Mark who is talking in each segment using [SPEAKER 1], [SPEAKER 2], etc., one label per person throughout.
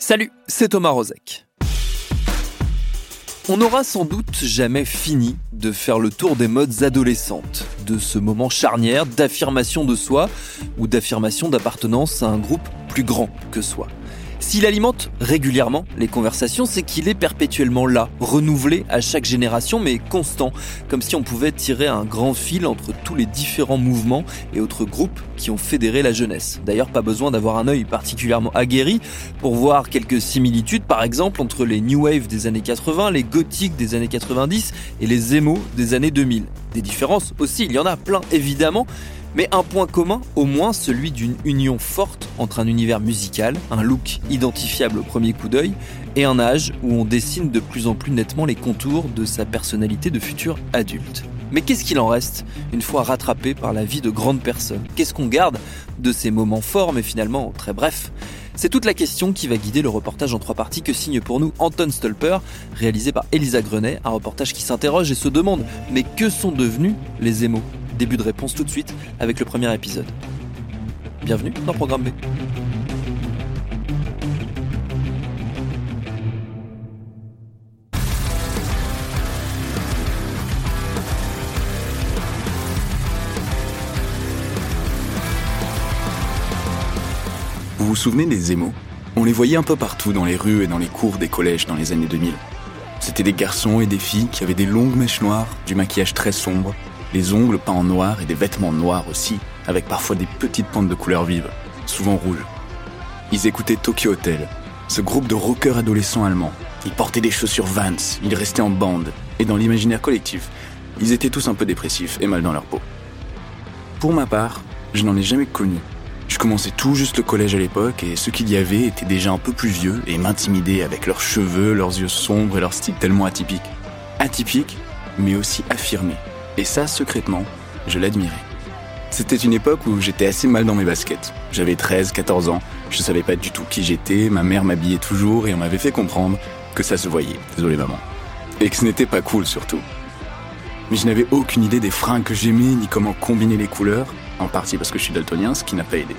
[SPEAKER 1] Salut, c'est Thomas Rozek. On n'aura sans doute jamais fini de faire le tour des modes adolescentes, de ce moment charnière d'affirmation de soi ou d'affirmation d'appartenance à un groupe plus grand que soi. S'il alimente régulièrement les conversations, c'est qu'il est perpétuellement là, renouvelé à chaque génération, mais constant, comme si on pouvait tirer un grand fil entre tous les différents mouvements et autres groupes qui ont fédéré la jeunesse. D'ailleurs, pas besoin d'avoir un œil particulièrement aguerri pour voir quelques similitudes, par exemple, entre les New Wave des années 80, les gothiques des années 90 et les emo des années 2000. Des différences aussi, il y en a plein évidemment, mais un point commun, au moins celui d'une union forte entre un univers musical, un look identifiable au premier coup d'œil, et un âge où on dessine de plus en plus nettement les contours de sa personnalité de futur adulte. Mais qu'est-ce qu'il en reste une fois rattrapé par la vie de grandes personnes? Qu'est-ce qu'on garde de ces moments forts mais finalement très brefs? C'est toute la question qui va guider le reportage en trois parties que signe pour nous Anton Stolper, réalisé par Elisa Grenet, un reportage qui s'interroge et se demande mais que sont devenus les émaux? Début de réponse tout de suite avec le premier épisode. Bienvenue dans Programme B.
[SPEAKER 2] Vous vous souvenez des émos On les voyait un peu partout dans les rues et dans les cours des collèges dans les années 2000. C'était des garçons et des filles qui avaient des longues mèches noires, du maquillage très sombre, les ongles peints en noir et des vêtements noirs aussi, avec parfois des petites pentes de couleur vive, souvent rouges. Ils écoutaient Tokyo Hotel, ce groupe de rockers adolescents allemands. Ils portaient des chaussures Vans, ils restaient en bande, et dans l'imaginaire collectif, ils étaient tous un peu dépressifs et mal dans leur peau. Pour ma part, je n'en ai jamais connu. Je commençais tout juste le collège à l'époque et ceux qu'il y avait étaient déjà un peu plus vieux et m'intimidaient avec leurs cheveux, leurs yeux sombres et leur style tellement atypique. Atypique, mais aussi affirmé. Et ça, secrètement, je l'admirais. C'était une époque où j'étais assez mal dans mes baskets. J'avais 13, 14 ans, je savais pas du tout qui j'étais, ma mère m'habillait toujours et on m'avait fait comprendre que ça se voyait, désolé maman. Et que ce n'était pas cool surtout. Mais je n'avais aucune idée des fringues que j'aimais ni comment combiner les couleurs, en partie parce que je suis daltonien, ce qui n'a pas aidé.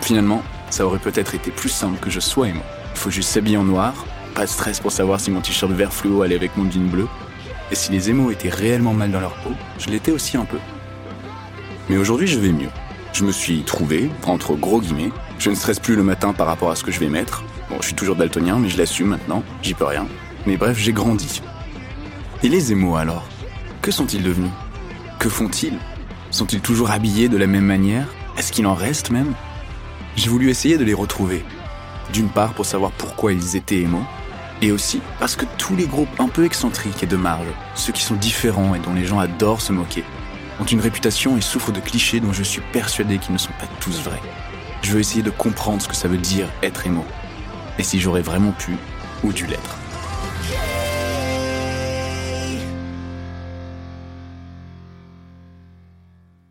[SPEAKER 2] Finalement, ça aurait peut-être été plus simple que je sois aimant. Il faut juste s'habiller en noir, pas de stress pour savoir si mon t-shirt vert fluo allait avec mon jean bleu, et si les émos étaient réellement mal dans leur peau, je l'étais aussi un peu. Mais aujourd'hui, je vais mieux. Je me suis trouvé, entre gros guillemets. Je ne stresse plus le matin par rapport à ce que je vais mettre. Bon, je suis toujours daltonien, mais je l'assume maintenant, j'y peux rien. Mais bref, j'ai grandi. Et les émos alors? Que sont-ils devenus? Que font-ils? Sont-ils toujours habillés de la même manière? Est-ce qu'il en reste même? J'ai voulu essayer de les retrouver. D'une part pour savoir pourquoi ils étaient émos, et aussi parce que tous les groupes un peu excentriques et de marge, ceux qui sont différents et dont les gens adorent se moquer, ont une réputation et souffrent de clichés dont je suis persuadé qu'ils ne sont pas tous vrais. Je veux essayer de comprendre ce que ça veut dire être émo. Et si j'aurais vraiment pu ou dû l'être.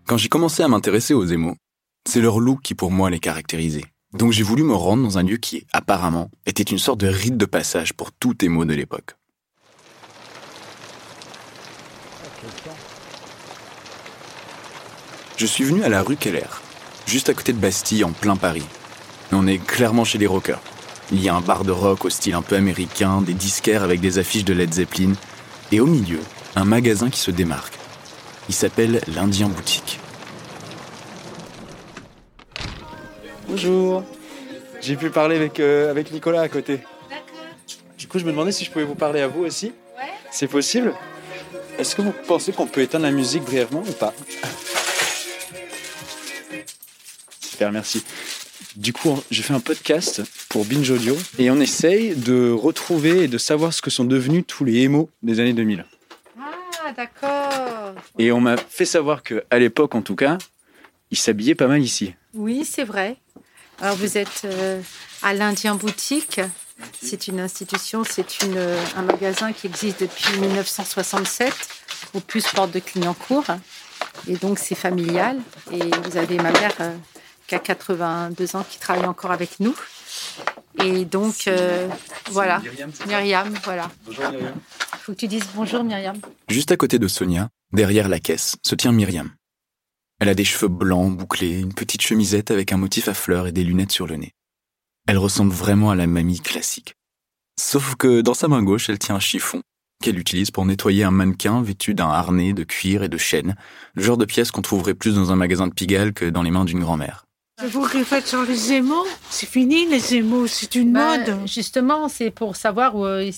[SPEAKER 2] Quand j'ai commencé à m'intéresser aux émos, c'est leur look qui pour moi les caractérisait. Donc j'ai voulu me rendre dans un lieu qui, apparemment, était une sorte de rite de passage pour tout émo de l'époque. Je suis venu à la rue Keller, juste à côté de Bastille, en plein Paris. On est clairement chez les rockers. Il y a un bar de rock au style un peu américain, des disquaires avec des affiches de Led Zeppelin, et au milieu, un magasin qui se démarque. Il s'appelle l'Indien Boutique.
[SPEAKER 3] Bonjour. J'ai pu parler avec, euh, avec Nicolas à côté.
[SPEAKER 4] D'accord.
[SPEAKER 3] Du coup, je me demandais si je pouvais vous parler à vous aussi.
[SPEAKER 4] Ouais.
[SPEAKER 3] C'est possible Est-ce que vous pensez qu'on peut éteindre la musique brièvement ou pas? Super, merci. Du coup, je fais un podcast pour Binge Audio et on essaye de retrouver et de savoir ce que sont devenus tous les émos des années 2000.
[SPEAKER 4] Ah, d'accord.
[SPEAKER 3] Et on m'a fait savoir que à l'époque, en tout cas, il s'habillait pas mal ici.
[SPEAKER 4] Oui, c'est vrai. Alors vous êtes euh, à l'Indien Boutique. C'est une institution, c'est une, un magasin qui existe depuis 1967 au plus porte de Clignancourt. Et donc c'est familial. Et vous avez ma mère euh, qui a 82 ans qui travaille encore avec nous. Et donc euh, voilà, Myriam, voilà.
[SPEAKER 3] Bonjour Myriam.
[SPEAKER 4] Faut que tu dises bonjour Myriam.
[SPEAKER 2] Juste à côté de Sonia, derrière la caisse, se tient Myriam. Elle a des cheveux blancs bouclés, une petite chemisette avec un motif à fleurs et des lunettes sur le nez. Elle ressemble vraiment à la mamie classique. Sauf que dans sa main gauche, elle tient un chiffon qu'elle utilise pour nettoyer un mannequin vêtu d'un harnais de cuir et de chêne, le genre de pièce qu'on trouverait plus dans un magasin de Pigalle que dans les mains d'une grand-mère.
[SPEAKER 5] Vous qui faites sur les émaux C'est fini les émaux, c'est une
[SPEAKER 4] Bah,
[SPEAKER 5] mode.
[SPEAKER 4] Justement, c'est pour savoir où euh,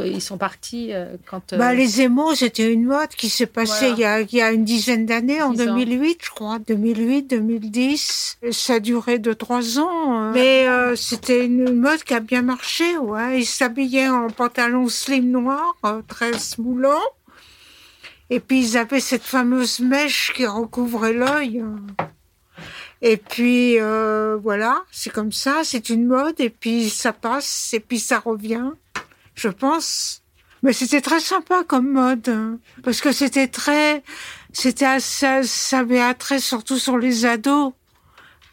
[SPEAKER 4] ils, sont partis euh, quand. euh,
[SPEAKER 5] Bah, les émaux, c'était une mode qui s'est passée
[SPEAKER 4] Voilà.
[SPEAKER 5] il, y a, il y a une dizaine d'années, en
[SPEAKER 4] Dix ans.
[SPEAKER 5] 2008, je crois. 2008, 2010. Et Ça a duré deux, trois ans. euh. Mais euh, c'était une mode qui a bien marché, ouais. Ils s'habillaient en pantalon slim noir, très moulant. Et puis, ils avaient cette fameuse mèche qui recouvrait l'œil. euh. Et puis, euh, voilà, c'est comme ça, c'est une mode, et puis ça passe, et puis ça revient, je pense. Mais c'était très sympa comme mode, hein, parce que c'était très, c'était assez- ça avait attrait surtout sur les ados.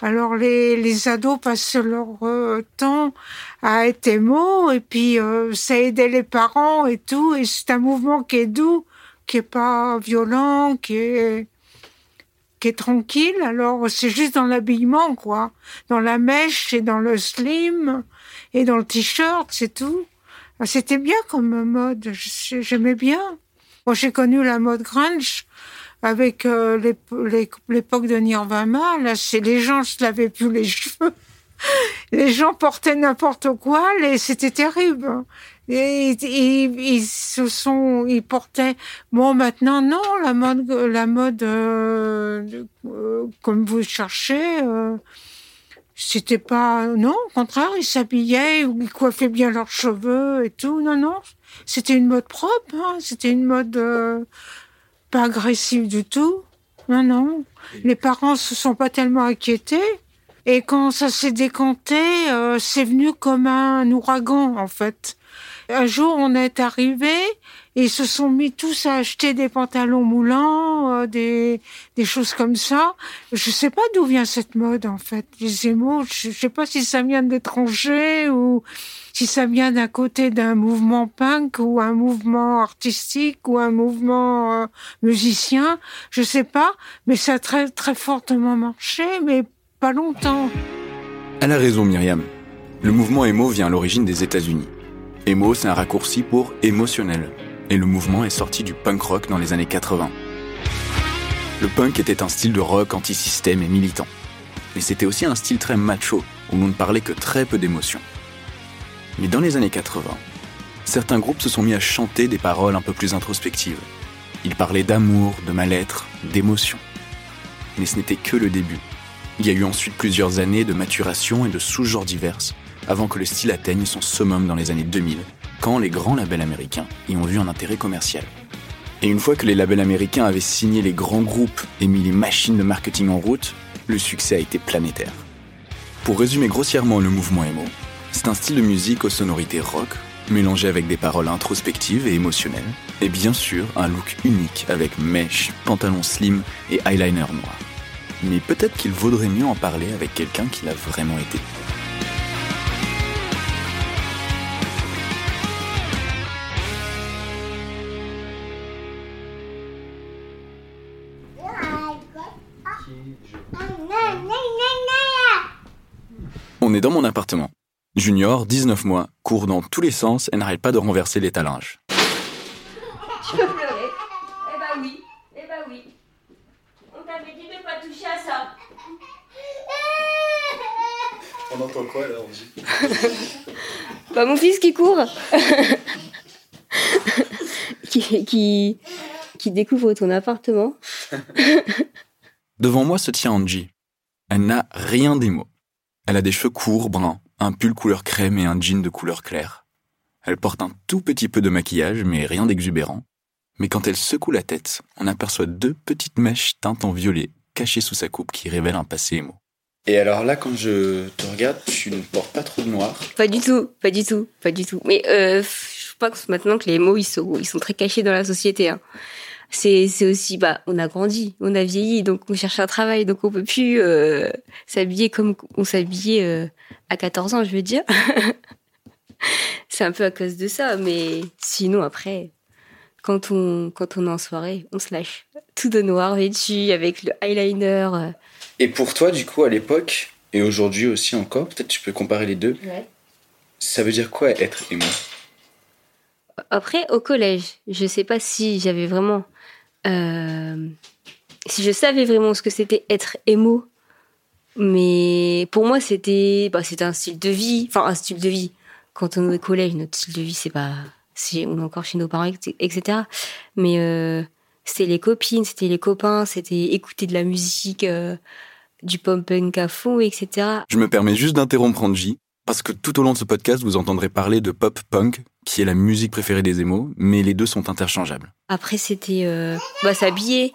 [SPEAKER 5] Alors les, les ados passent leur euh, temps à être émo, et puis euh, ça aidait les parents et tout, et c'est un mouvement qui est doux, qui est pas violent, qui est qui est tranquille. Alors c'est juste dans l'habillement, quoi, dans la mèche et dans le slim et dans le t-shirt, c'est tout. Ah, C'était bien comme mode, j'aimais bien. Moi, j'ai connu la mode grunge avec euh, l'ép- l'ép- l'époque de Nirvana. Là, c'est les gens se lavaient plus les cheveux. Les gens portaient n'importe quoi et c'était terrible. Et ils, ils se sont, ils portaient. Bon, maintenant non, la mode, la mode euh, euh, comme vous cherchez, euh, c'était pas. Non, au contraire, ils s'habillaient, ils coiffaient bien leurs cheveux et tout. Non, non, c'était une mode propre. hein, c'était une mode euh, pas agressive du tout. Non, non. Les parents se sont pas tellement inquiétés. Et quand ça s'est décanté, euh, c'est venu comme un ouragan, en fait. Un jour, on est arrivé et ils se sont mis tous à acheter des pantalons moulants, euh, des, des choses comme ça. Je sais pas d'où vient cette mode, en fait. Les émaux, je sais pas si ça vient de l'étranger ou si ça vient d'un côté d'un mouvement punk ou un mouvement artistique ou un mouvement euh, musicien. Je sais pas, mais ça a très, très fortement marché, mais pas longtemps.
[SPEAKER 2] Elle a raison, Myriam. Le mouvement emo vient à l'origine des États-Unis. Emo, c'est un raccourci pour émotionnel. Et le mouvement est sorti du punk rock dans les années 80. Le punk était un style de rock anti-système et militant. Mais c'était aussi un style très macho, où l'on ne parlait que très peu d'émotions. Mais dans les années 80, certains groupes se sont mis à chanter des paroles un peu plus introspectives. Ils parlaient d'amour, de mal-être, d'émotion. Mais ce n'était que le début. Il y a eu ensuite plusieurs années de maturation et de sous-genres diverses, avant que le style atteigne son summum dans les années 2000, quand les grands labels américains y ont vu un intérêt commercial. Et une fois que les labels américains avaient signé les grands groupes et mis les machines de marketing en route, le succès a été planétaire. Pour résumer grossièrement le mouvement emo, c'est un style de musique aux sonorités rock, mélangé avec des paroles introspectives et émotionnelles, et bien sûr un look unique avec mèches, pantalon slim et eyeliner noir. Mais peut-être qu'il vaudrait mieux en parler avec quelqu'un qui l'a vraiment été. On est dans mon appartement. Junior, 19 mois, court dans tous les sens et n'arrête pas de renverser l'étalage.
[SPEAKER 6] Tu veux pleurer Eh bah oui, eh bah oui. On t'avait dit de pas toucher à ça.
[SPEAKER 3] On entend quoi là,
[SPEAKER 6] Bah mon fils qui court. qui, qui, qui découvre ton appartement.
[SPEAKER 2] Devant moi se tient Angie. Elle n'a rien d'émo. Elle a des cheveux courts, bruns, un pull couleur crème et un jean de couleur claire. Elle porte un tout petit peu de maquillage, mais rien d'exubérant. Mais quand elle secoue la tête, on aperçoit deux petites mèches teintes en violet cachées sous sa coupe qui révèlent un passé émo.
[SPEAKER 3] Et alors là, quand je te regarde, tu ne portes pas trop de noir.
[SPEAKER 7] Pas du tout, pas du tout, pas du tout. Mais euh, je pense maintenant que les mots, ils sont, ils sont très cachés dans la société. Hein. C'est, c'est aussi, bah, on a grandi, on a vieilli, donc on cherche un travail, donc on peut plus euh, s'habiller comme on s'habillait euh, à 14 ans, je veux dire. c'est un peu à cause de ça, mais sinon après, quand on, quand on est en soirée, on se lâche. Tout de noir vêtu, avec le eyeliner. euh,
[SPEAKER 3] Et pour toi, du coup, à l'époque, et aujourd'hui aussi encore, peut-être tu peux comparer les deux, ça veut dire quoi être émo
[SPEAKER 7] Après, au collège, je sais pas si j'avais vraiment. euh, si je savais vraiment ce que c'était être émo. Mais pour moi, c'était bah, un style de vie. Enfin, un style de vie. Quand on est au collège, notre style de vie, c'est pas. On est encore chez nos parents, etc. Mais euh, c'était les copines, c'était les copains, c'était écouter de la musique, euh, du pop-punk à fond, etc.
[SPEAKER 2] Je me permets juste d'interrompre Angie, parce que tout au long de ce podcast, vous entendrez parler de pop-punk, qui est la musique préférée des émos, mais les deux sont interchangeables.
[SPEAKER 7] Après, c'était euh, bah, s'habiller,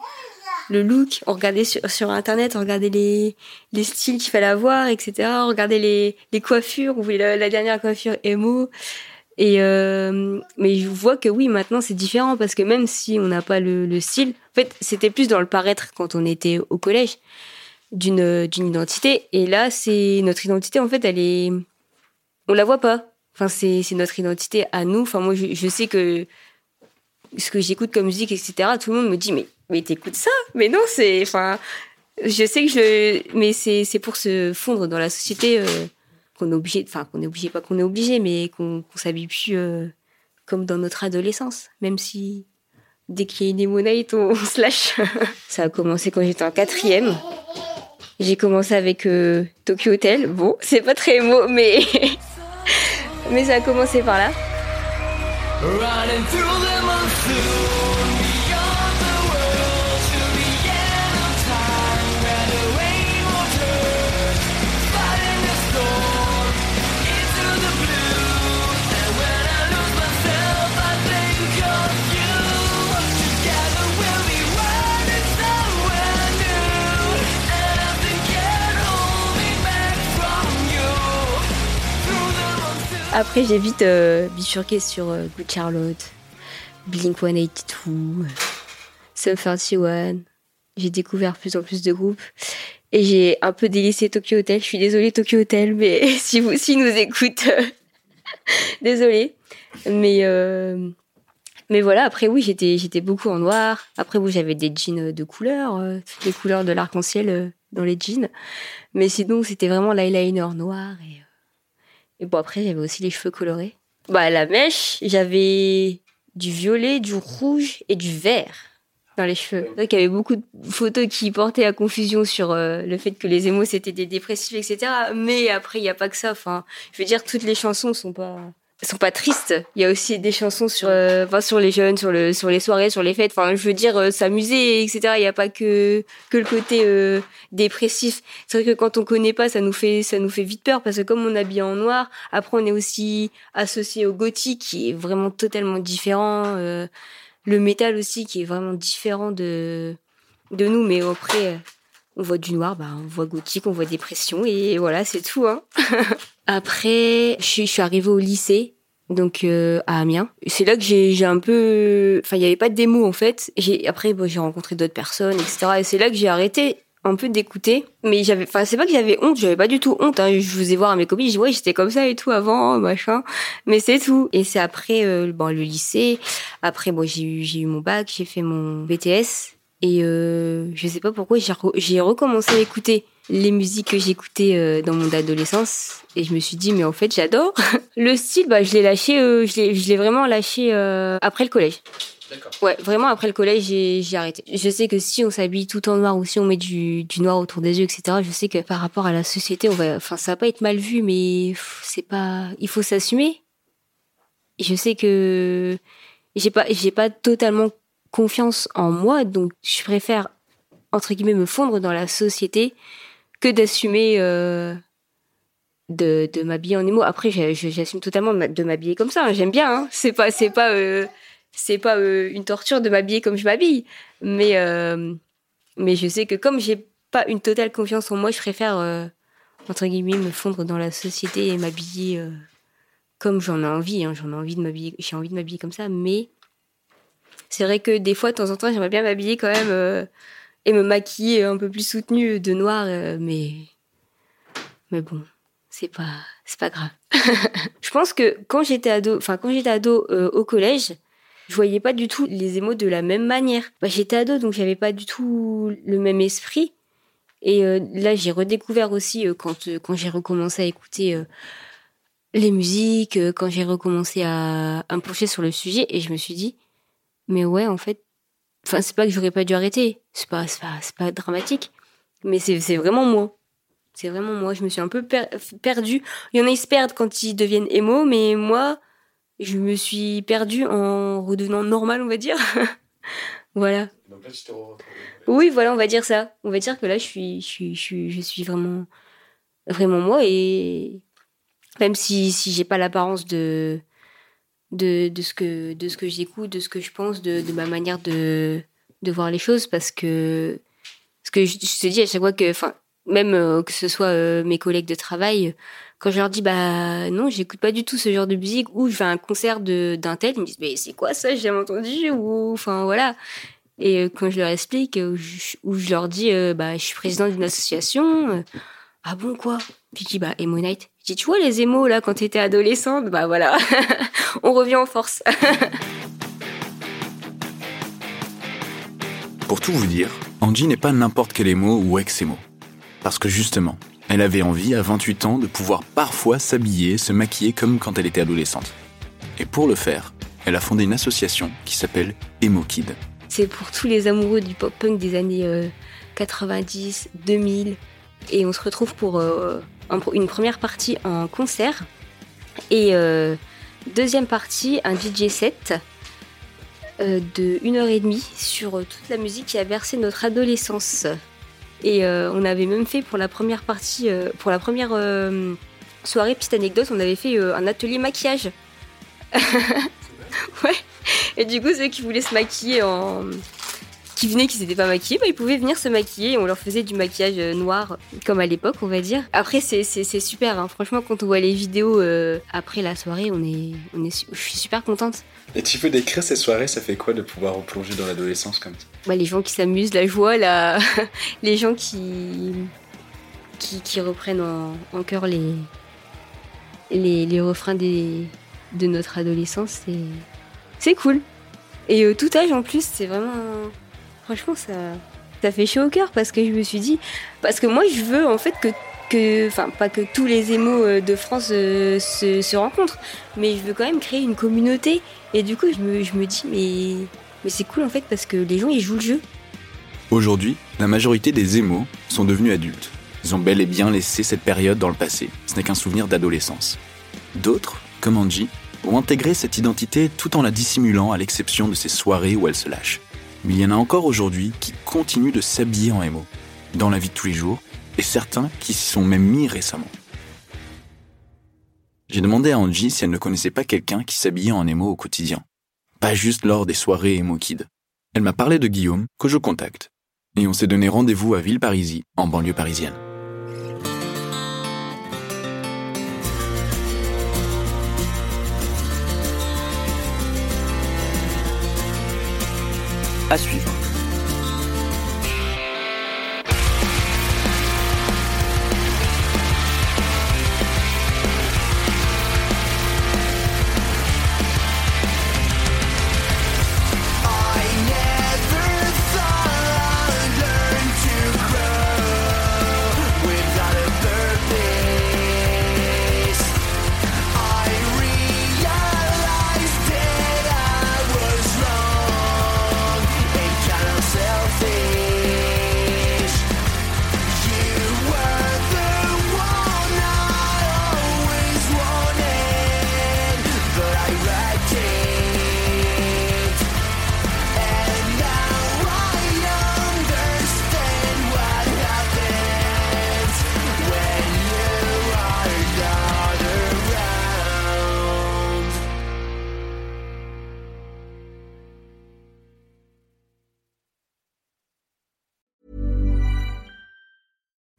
[SPEAKER 7] le look. On regardait sur, sur Internet, on regardait les, les styles qu'il fallait avoir, etc. On regardait les, les coiffures. On voulait la, la dernière coiffure emo. Et euh, mais je vois que oui, maintenant c'est différent parce que même si on n'a pas le, le style, en fait, c'était plus dans le paraître quand on était au collège d'une d'une identité. Et là, c'est notre identité. En fait, elle est, on la voit pas. Enfin, c'est c'est notre identité à nous. Enfin, moi, je, je sais que ce que j'écoute comme musique, etc. Tout le monde me dit mais mais t'écoutes ça? Mais non, c'est enfin je sais que je mais c'est c'est pour se fondre dans la société euh, qu'on est obligé enfin qu'on est obligé pas qu'on est obligé mais qu'on s'habille plus euh, comme dans notre adolescence même si dès qu'il y a une emo night, on, on se lâche. ça a commencé quand j'étais en quatrième. J'ai commencé avec euh, Tokyo Hotel. Bon, c'est pas très émo, mais mais ça a commencé par là. Après, j'ai vite euh, bifurqué sur euh, Good Charlotte, Blink 182, Sum 41. J'ai découvert plus en plus de groupes. Et j'ai un peu délaissé Tokyo Hotel. Je suis désolée, Tokyo Hotel, mais si vous si nous écoute, euh, désolée. Mais, euh, mais voilà, après, oui, j'étais j'étais beaucoup en noir. Après, oui, j'avais des jeans de couleur, euh, toutes les couleurs de l'arc-en-ciel euh, dans les jeans. Mais sinon, c'était vraiment l'eyeliner noir et. Et bon, après, j'avais aussi les cheveux colorés. Bah, la mèche, j'avais du violet, du rouge et du vert dans les cheveux. Donc, il y avait beaucoup de photos qui portaient à confusion sur euh, le fait que les émos, c'était des dépressifs, etc. Mais après, il n'y a pas que ça. Enfin, je veux dire, toutes les chansons sont pas sont pas tristes. Il y a aussi des chansons sur, euh, enfin, sur les jeunes, sur le, sur les soirées, sur les fêtes. Enfin, je veux dire, euh, s'amuser, etc. Il n'y a pas que, que le côté euh, dépressif. C'est vrai que quand on connaît pas, ça nous fait, ça nous fait vite peur parce que comme on habille en noir, après on est aussi associé au gothique qui est vraiment totalement différent. euh, le métal aussi qui est vraiment différent de, de nous. Mais après, euh, on voit du noir, bah, on voit gothique, on voit dépression et voilà, c'est tout. Hein. Après, je suis, arrivée au lycée, donc euh, à Amiens. C'est là que j'ai un peu, enfin il y avait pas de démo en fait. Après bon, j'ai rencontré d'autres personnes, etc. Et c'est là que j'ai arrêté un peu d'écouter. Mais j'avais, enfin c'est pas que j'avais honte, j'avais pas du tout honte. Hein. Je faisais voir à mes copines, je dis ouais j'étais comme ça et tout avant, machin. Mais c'est tout. Et c'est après euh, bon le lycée. Après bon j'ai eu j'ai eu mon bac, j'ai fait mon BTS. Et euh, je sais pas pourquoi j'ai re- j'ai recommencé à écouter les musiques que j'écoutais euh, dans mon adolescence. Et je me suis dit mais en fait j'adore. Le style bah je l'ai lâché euh, je l'ai je l'ai vraiment lâché euh, après le collège.
[SPEAKER 3] D'accord.
[SPEAKER 7] ouais vraiment après le collège j'ai j'ai arrêté. Je sais que si on s'habille tout en noir ou si on met du du noir autour des yeux etc je sais que par rapport à la société on va enfin ça va pas être mal vu mais c'est pas il faut s'assumer. Je sais que j'ai pas j'ai pas totalement confiance en moi donc je préfère entre guillemets me fondre dans la société que d'assumer euh, de, m'habiller en émo. Après, j'assume totalement de m'habiller comme ça. hein. J'aime bien. Hein. C'est pas, c'est pas, euh, c'est pas euh, une torture de m'habiller comme je m'habille, mais mais je sais que comme j'ai pas une totale confiance en moi, je préfère entre guillemets me fondre dans la société et m'habiller comme j'en ai envie. hein. J'en ai envie de m'habiller, j'ai envie de m'habiller comme ça, mais c'est vrai que des fois, de temps en temps, j'aimerais bien m'habiller quand même euh, et me maquiller un peu plus soutenue de noir, euh, mais mais bon, c'est pas c'est pas grave. je pense que quand j'étais ado, enfin quand j'étais ado euh, au collège, je voyais pas du tout les émaux de la même manière. Bah, j'étais ado, donc j'avais pas du tout le même esprit. Et là, j'ai redécouvert aussi quand quand j'ai recommencé à écouter les musiques, quand j'ai recommencé à, à me pencher sur le sujet, et je me suis dit, mais ouais, en fait, enfin c'est pas que j'aurais pas dû arrêter, c'est pas c'est pas c'est pas dramatique, mais c'est c'est vraiment moi. C'est vraiment moi. Je me suis un peu per- perdue. Il y en a, ils se perdent quand ils deviennent émo, mais moi, je me suis perdue en redevenant normale, on va dire. voilà. Oui, voilà, on va dire ça. On va dire que là, je suis, je suis, je suis, je suis vraiment, vraiment moi et même si, si j'ai pas l'apparence de, de, ce que, de ce que j'écoute, de ce que je pense, de, ma manière de, de voir les choses, parce que, ce que je, te dis à chaque fois que, enfin, même euh, que ce soit euh, mes collègues de travail, quand je leur dis bah non, j'écoute pas du tout ce genre de musique ou je vais à un concert d'un tel, ils me disent mais c'est quoi ça, j'ai jamais entendu ou enfin voilà. Et euh, quand je leur explique ou je, leur dis bah je suis président d'une association, ah bon quoi? Puis je dis bah Emo Je dis tu vois les émos là quand t'étais adolescente, bah voilà, on revient en force.
[SPEAKER 2] Pour tout vous dire, Angie n'est pas n'importe quel émo ou ex-émo. Parce que justement, elle avait envie à 28 ans de pouvoir parfois s'habiller, se maquiller comme quand elle était adolescente. Et pour le faire, elle a fondé une association qui s'appelle Emo Kid.
[SPEAKER 7] C'est pour tous les amoureux du pop punk des années euh, 90, 2000. Et on se retrouve pour euh, un- une première partie en concert. Et euh, deuxième partie, un DJ set euh, de 1h30 sur euh, toute la musique qui a bercé notre adolescence. Et on avait même fait pour la première partie, pour la première soirée, petite anecdote, on avait fait un atelier maquillage. ouais. Et du coup, ceux qui voulaient se maquiller en. Qui venaient, qui s'étaient pas maquillés, bah, ils pouvaient venir se maquiller et on leur faisait du maquillage noir, comme à l'époque, on va dire. Après, c'est, super, hein. franchement, quand on voit les vidéos euh, après la soirée, on est, on est, su- je suis super contente.
[SPEAKER 3] Et tu peux décrire ces soirées, ça fait quoi de pouvoir replonger dans l'adolescence comme ça?
[SPEAKER 7] Bah, les gens qui s'amusent, la joie, la... les gens qui... qui, qui reprennent en, en cœur les, les, les refrains des, de notre adolescence, c'est, c'est cool. Et euh, tout âge en plus, c'est vraiment. Franchement, ça, ça fait chaud au cœur parce que je me suis dit. Parce que moi, je veux en fait que. enfin, pas que tous les émos euh, de France euh, se, rencontrent, mais je veux quand même créer une communauté. Et du coup, je me, dis, mais. Mais c'est cool en fait parce que les gens ils jouent le jeu.
[SPEAKER 2] Aujourd'hui, la majorité des émos sont devenus adultes. Ils ont bel et bien laissé cette période dans le passé. Ce n'est qu'un souvenir d'adolescence. D'autres, comme Angie, ont intégré cette identité tout en la dissimulant à l'exception de ces soirées où elle se lâche. Il y en a encore aujourd'hui qui continuent de s'habiller en émo, dans la vie de tous les jours, et certains qui s'y sont même mis récemment. J'ai demandé à Angie si elle ne connaissait pas quelqu'un qui s'habillait en émo au quotidien. Pas juste lors des soirées émo kid. Elle m'a parlé de Guillaume, que je contacte. Et on s'est donné rendez-vous à Villeparisis, en banlieue parisienne.
[SPEAKER 1] À suivre.